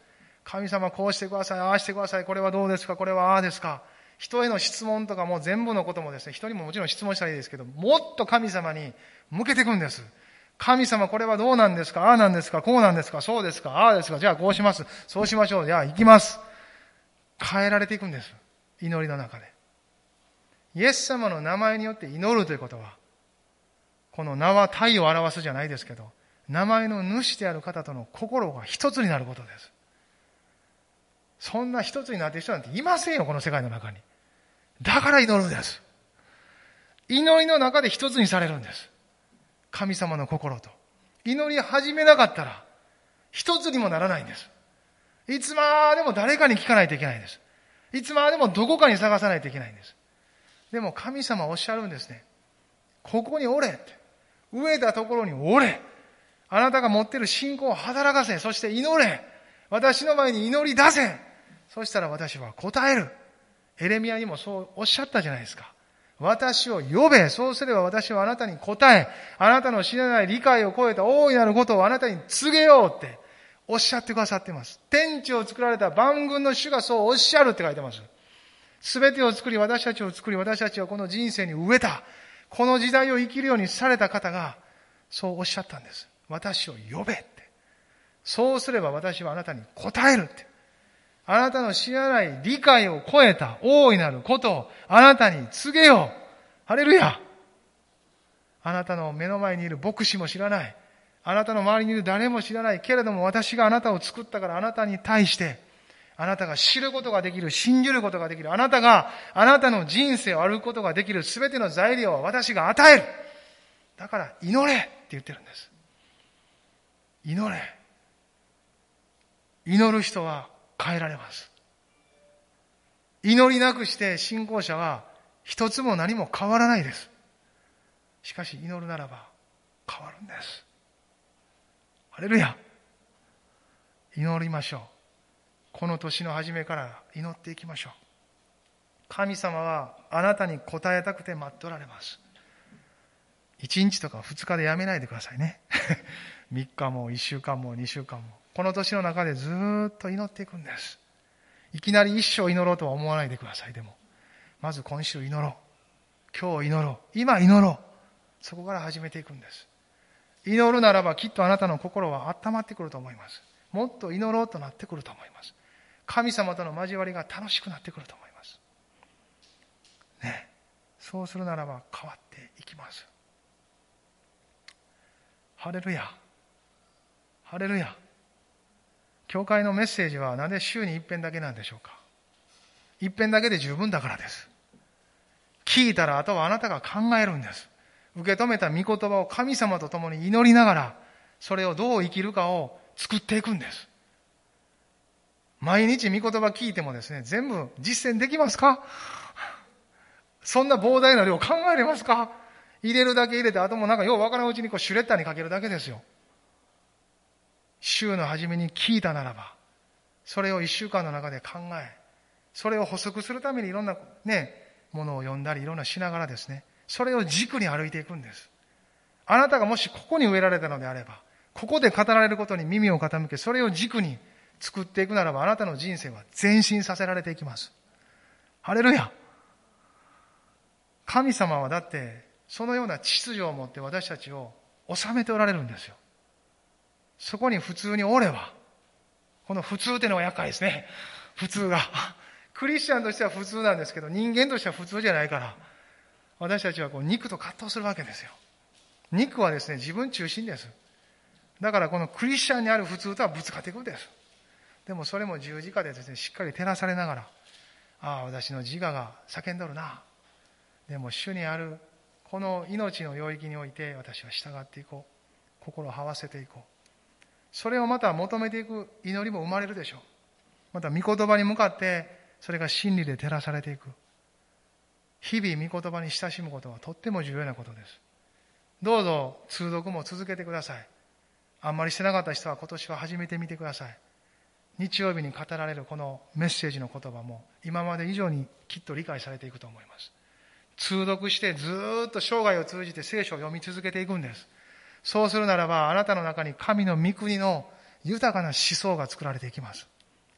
A: 神様こうしてください、ああしてください、これはどうですか、これはああですか。人への質問とかも全部のこともですね、人にももちろん質問したらいいですけど、もっと神様に向けていくんです。神様これはどうなんですかああなんですかこうなんですかそうですかああですかじゃあこうします。そうしましょう。じゃあ行きます。変えられていくんです。祈りの中で。イエス様の名前によって祈るということは、この名は体を表すじゃないですけど、名前の主である方との心が一つになることです。そんな一つになっている人なんていませんよ、この世界の中に。だから祈るんです。祈りの中で一つにされるんです。神様の心と。祈り始めなかったら、一つにもならないんです。いつまでも誰かに聞かないといけないんです。いつまでもどこかに探さないといけないんです。でも神様おっしゃるんですね。ここにおれって。飢えたところにおれ。あなたが持っている信仰を働かせ。そして祈れ。私の前に祈り出せ。そしたら私は答える。エレミアにもそうおっしゃったじゃないですか。私を呼べ。そうすれば私はあなたに答え、あなたの知らない理解を超えた大いなることをあなたに告げようっておっしゃってくださっています。天地を作られた万軍の主がそうおっしゃるって書いてます。すべてを作り、私たちを作り、私たちはこの人生に植えた。この時代を生きるようにされた方が、そうおっしゃったんです。私を呼べって。そうすれば私はあなたに答えるって。あなたの知らない理解を超えた大いなることをあなたに告げよう。ハレルヤ。あなたの目の前にいる牧師も知らない。あなたの周りにいる誰も知らない。けれども私があなたを作ったからあなたに対して、あなたが知ることができる、信じることができる、あなたが、あなたの人生を歩くことができるすべての材料は私が与える。だから祈れって言ってるんです。祈れ。祈る人は変えられます。祈りなくして信仰者は一つも何も変わらないです。しかし祈るならば変わるんです。ハレルヤ祈りましょう。この年の初めから祈っていきましょう。神様はあなたに答えたくて待っておられます。1日とか2日でやめないでくださいね。(laughs) 3日も1週間も2週間も。この年の中でずっと祈っていくんです。いきなり一生祈ろうとは思わないでください。でも、まず今週祈ろう。今日祈ろう。今祈ろう。そこから始めていくんです。祈るならばきっとあなたの心は温まってくると思います。もっと祈ろうとなってくると思います。神様との交わりが楽しくなってくると思います。ね。そうするならば変わっていきます。ハレルヤ。ハレルヤ。教会のメッセージはなぜ週に一遍だけなんでしょうか一遍だけで十分だからです。聞いたらあとはあなたが考えるんです。受け止めた御言葉を神様と共に祈りながら、それをどう生きるかを作っていくんです。毎日御言葉聞いてもですね、全部実践できますか？そんな膨大な量考えれますか？入れるだけ入れて、あともなんかようわからんうちにこうシュレッダーにかけるだけですよ。週の初めに聞いたならば、それを一週間の中で考え、それを補足するためにいろんなね、ものを読んだりいろんなしながらですね、それを軸に歩いていくんです。あなたがもしここに植えられたのであれば、ここで語られることに耳を傾け、それを軸に作っていくならば、あなたの人生は前進させられていきます。ハレルヤ神様はだって、そのような秩序を持って私たちを治めておられるんですよ。そこに普通におれば、この普通ってのが厄介ですね。普通が。クリスチャンとしては普通なんですけど、人間としては普通じゃないから、私たちはこう肉と葛藤するわけですよ。肉はですね、自分中心です。だからこのクリスチャンにある普通とはぶつかっていくんです。でもそれも十字架でですね、しっかり照らされながら、ああ、私の自我が叫んどるな。でも主にあるこの命の領域において私は従っていこう。心を合わせていこう。それをまた求めていく祈りも生まれるでしょう。また御言葉に向かってそれが真理で照らされていく。日々御言葉に親しむことはとっても重要なことです。どうぞ通読も続けてください。あんまりしてなかった人は今年は始めてみてください。日曜日に語られるこのメッセージの言葉も今まで以上にきっと理解されていくと思います。通読してずっと生涯を通じて聖書を読み続けていくんです。そうするならばあなたの中に神の御国の豊かな思想が作られていきます。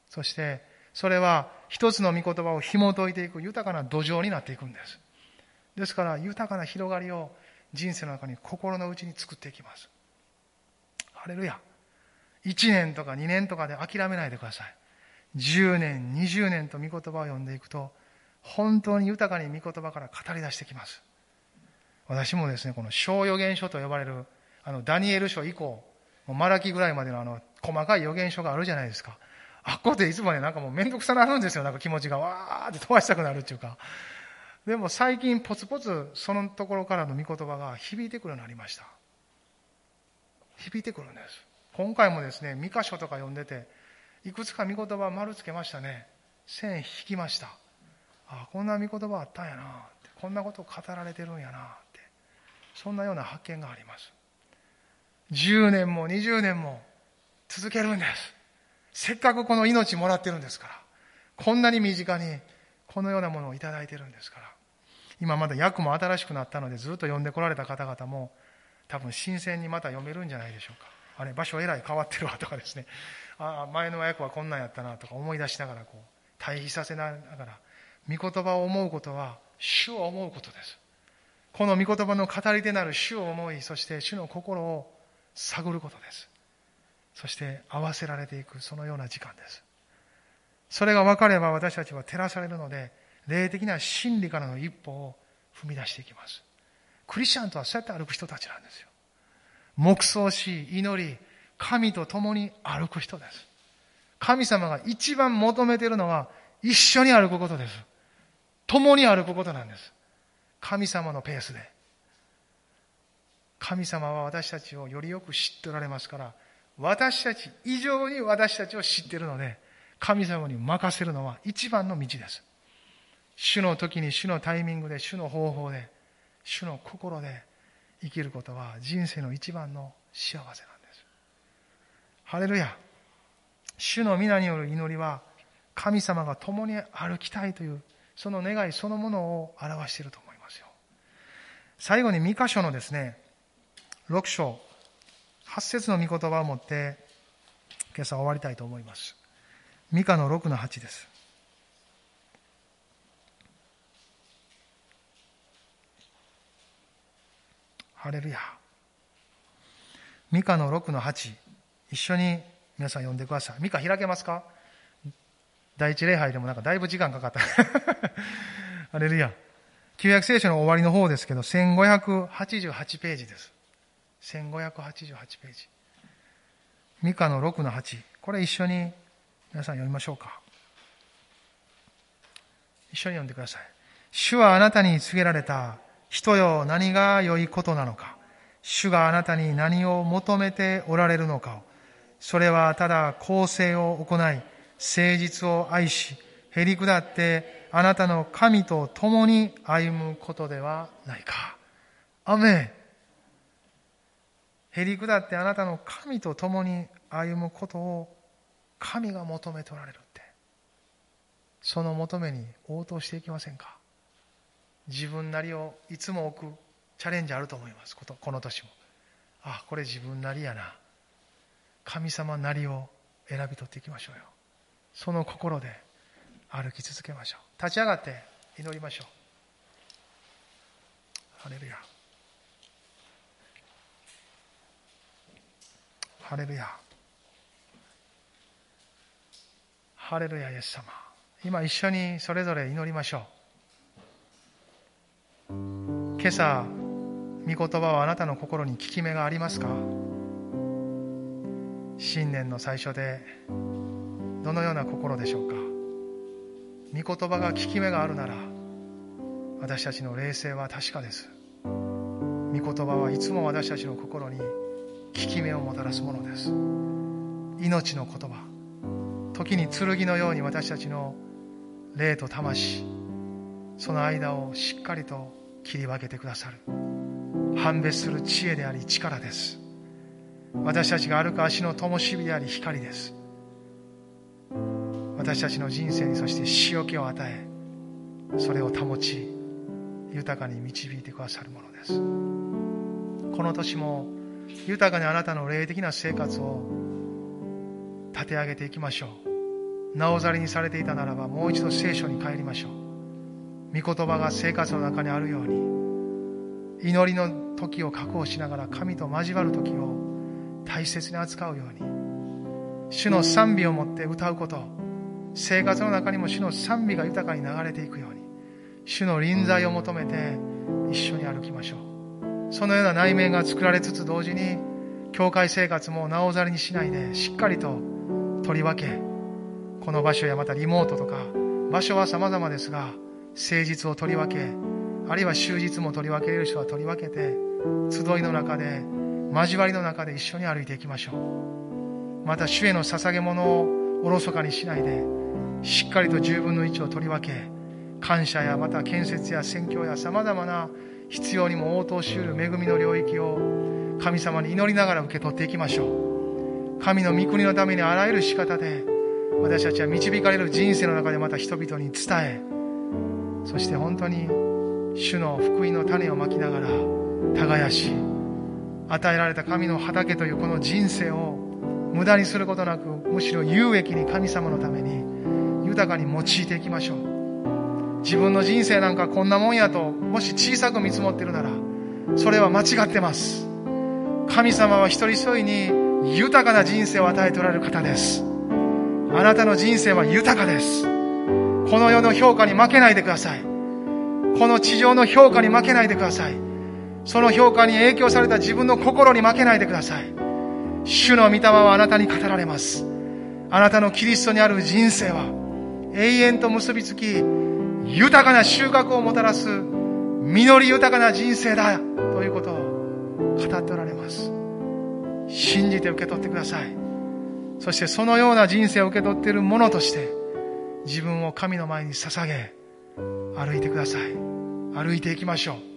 A: そしてそれは一つの御言葉を紐解いていく豊かな土壌になっていくんです。ですから豊かな広がりを人生の中に心の内に作っていきます。ハレルヤ。1年とか2年とかで諦めないでください。10年、20年と御言葉を読んでいくと、本当に豊かに御言葉から語り出してきます。私もですね、この小予言書と呼ばれる、あの、ダニエル書以降、もうマラキぐらいまでのあの、細かい予言書があるじゃないですか。あっこでいつもね、なんかもうめんどくさなるんですよ。なんか気持ちがわーって飛ばしたくなるっていうか。でも最近ポツポツそのところからの御言葉が響いてくるようになりました。響いてくるんです。今回もですね、三箇所とか読んでて、いくつか御言葉丸つけましたね。線引きました。ああ、こんな御言葉あったんやなって。こんなこと語られてるんやなって。そんなような発見があります。10年も20年も続けるんです。せっかくこの命もらってるんですから。こんなに身近にこのようなものをいただいてるんですから。今まだ訳も新しくなったのでずっと読んでこられた方々も多分新鮮にまた読めるんじゃないでしょうか。あれ、場所えらい変わってるわとかですね。ああ、前の訳はこんなんやったなとか思い出しながらこう、対比させながら、御言葉を思うことは主を思うことです。この御言葉の語り手なる主を思い、そして主の心を探ることです。そして合わせられていく、そのような時間です。それが分かれば私たちは照らされるので、霊的な真理からの一歩を踏み出していきます。クリスチャンとはそうやって歩く人たちなんですよ。黙想し、祈り、神と共に歩く人です。神様が一番求めているのは一緒に歩くことです。共に歩くことなんです。神様のペースで。神様は私たちをよりよく知っておられますから、私たち以上に私たちを知っているので、神様に任せるのは一番の道です。主の時に主のタイミングで、主の方法で、主の心で生きることは人生の一番の幸せなんです。ハレルヤ。主の皆による祈りは、神様が共に歩きたいという、その願いそのものを表していると思いますよ。最後に三箇所のですね、6章、8節の御言葉を持って、今朝終わりたいと思います。三箇の6の8です。ハレルヤ。ミカの6の8。一緒に皆さん読んでください。ミカ開けますか？第一礼拝でもなんかだいぶ時間かかった。(laughs) ハレルヤ。旧約聖書の終わりの方ですけど、1588ページです。1588ページ。ミカの6の8。これ一緒に皆さん読みましょうか。一緒に読んでください。主はあなたに告げられた。人よ、何が良いことなのか。主があなたに何を求めておられるのかを。それはただ公正を行い、誠実を愛し、へり下ってあなたの神と共に歩むことではないか。アメへり下ってあなたの神と共に歩むことを神が求めておられるって。その求めに応答していきませんか自分なりをいつも置くチャレンジあると思います。この年も。あ、これ自分なりやな。神様なりを選び取っていきましょうよ。その心で歩き続けましょう。立ち上がって祈りましょう。ハレルヤ。ハレルヤ。ハレルヤイエス様。今一緒にそれぞれ祈りましょう。今朝、御言葉はあなたの心に効き目がありますか？新年の最初でどのような心でしょうか？御言葉が効き目があるなら私たちの霊性は確かです。御言葉はいつも私たちの心に効き目をもたらすものです。命の言葉。時に剣のように私たちの霊と魂その間をしっかりと切り分けてくださる。判別する知恵であり力です。私たちが歩く足の灯火であり光です。私たちの人生にそして塩気を与えそれを保ち豊かに導いてくださるものです。この年も豊かにあなたの霊的な生活を立て上げていきましょう。なおざりにされていたならばもう一度聖書に帰りましょう。御言葉が生活の中にあるように祈りの時を確保しながら神と交わる時を大切に扱うように主の賛美を持って歌うこと生活の中にも主の賛美が豊かに流れていくように主の臨在を求めて一緒に歩きましょう。そのような内面が作られつつ同時に教会生活もなおざりにしないでしっかりと取り分けこの場所やまたリモートとか場所は様々ですが誠実を取り分けあるいは終日も取り分けれる人は取り分けて集いの中で交わりの中で一緒に歩いていきましょう。また主への捧げ物をおろそかにしないでしっかりと十分の位置を取り分け感謝やまた建設や宣教や様々な必要にも応答し得る恵みの領域を神様に祈りながら受け取っていきましょう。神の御国のためにあらゆる仕方で私たちは導かれる人生の中でまた人々に伝えそして本当に主の福音の種をまきながら耕し与えられた神の畑というこの人生を無駄にすることなくむしろ有益に神様のために豊かに用いていきましょう。自分の人生なんかこんなもんやともし小さく見積もってるならそれは間違ってます。神様は一人一人に豊かな人生を与えておられる方です。あなたの人生は豊かです。この世の評価に負けないでくださいこの地上の評価に負けないでくださいその評価に影響された自分の心に負けないでください。主の御霊はあなたに語られます。あなたのキリストにある人生は永遠と結びつき、豊かな収穫をもたらす実り豊かな人生だということを語っておられます。信じて受け取ってください。そしてそのような人生を受け取っている者として自分を神の前に捧げ歩いてください。歩いていきましょう。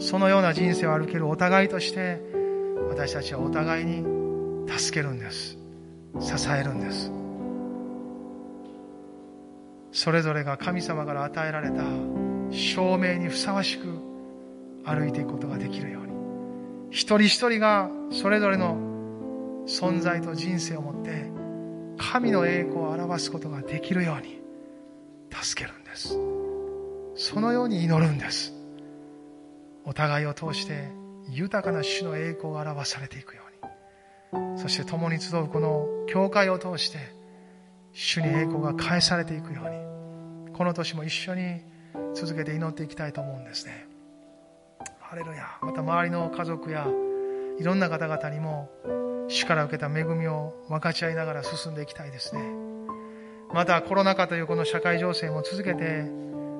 A: そのような人生を歩けるお互いとして私たちはお互いに助けるんです支えるんですそれぞれが神様から与えられた証明にふさわしく歩いていくことができるように一人一人がそれぞれの存在と人生を持って神の栄光を表すことができるように助けるんです。そのように祈るんです。
B: お互いを通して豊かな主の栄光が表されていくように。そして共に集うこの教会を通して主に栄光が返されていくように。この年も一緒に続けて祈っていきたいと思うんですね。ハレルヤ。また周りの家族やいろんな方々にも主から受けた恵みを分かち合いながら進んでいきたいですね。またコロナ禍というこの社会情勢も続けて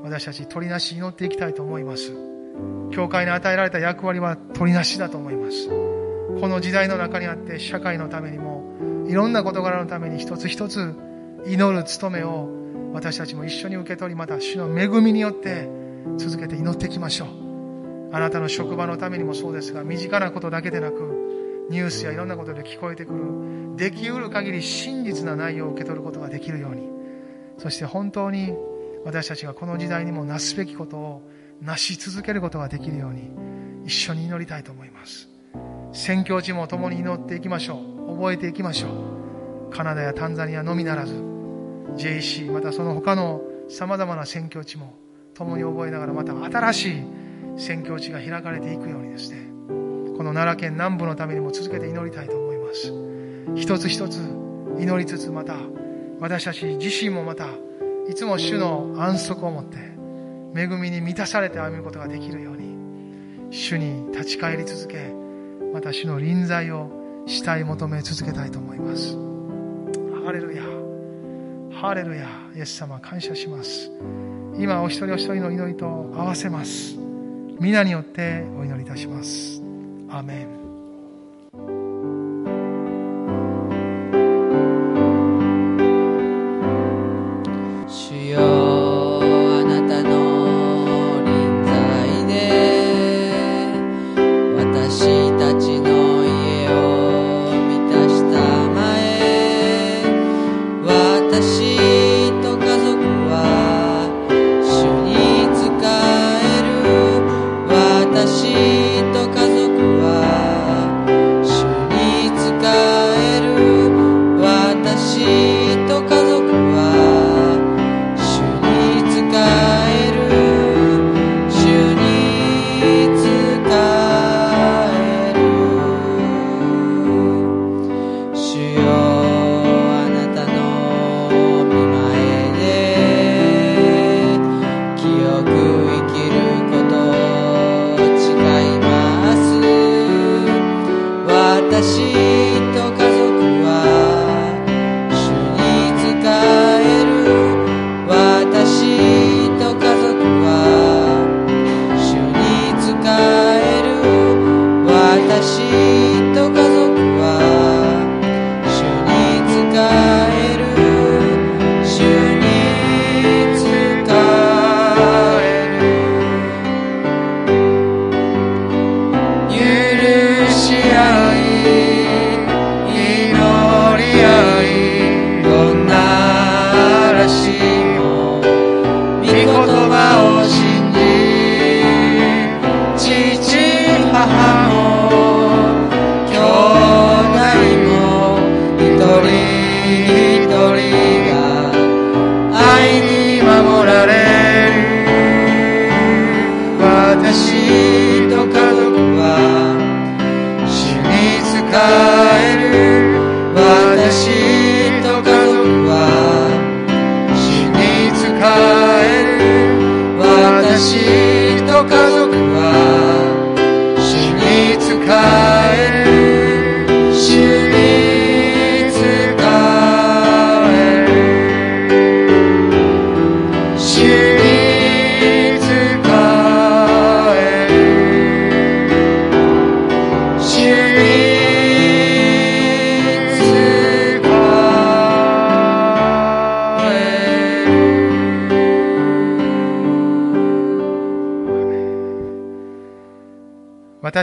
B: 私たち取りなし祈っていきたいと思います。教会に与えられた役割は取りなしだと思います。この時代の中にあって社会のためにもいろんな事柄のために一つ一つ祈る務めを私たちも一緒に受け取りまた主の恵みによって続けて祈っていきましょう。あなたの職場のためにもそうですが身近なことだけでなくニュースやいろんなことで聞こえてくるできうる限り真実な内容を受け取ることができるようにそして本当に私たちがこの時代にもなすべきことをなし続けることができるように一緒に祈りたいと思います。宣教地も共に祈っていきましょう。覚えていきましょう。カナダやタンザニアのみならず JC またその他の様々な宣教地も共に覚えながらまた新しい宣教地が開かれていくようにですねこの奈良県南部のためにも続けて祈りたいと思います。一つ一つ祈りつつまた私たち自身もまたいつも主の安息を持って恵みに満たされて歩むことができるように主に立ち返り続けまた主の臨在をしたい求め続けたいと思います。ハレルヤハレルヤイエス様感謝します。今お一人お一人の祈りと合わせます。皆によってお祈りいたします。アメン。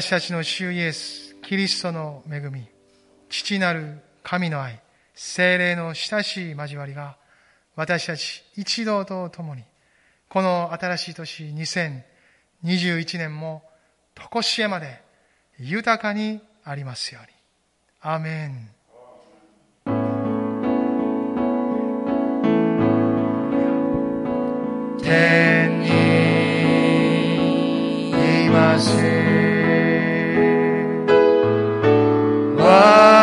B: 私たちの主イエス、キリストの恵み、父なる神の愛、精霊の親しい交わりが、私たち一同と共に、この新しい年2021年も、とこしえまで豊かにありますように。アメン。天にいます Ah.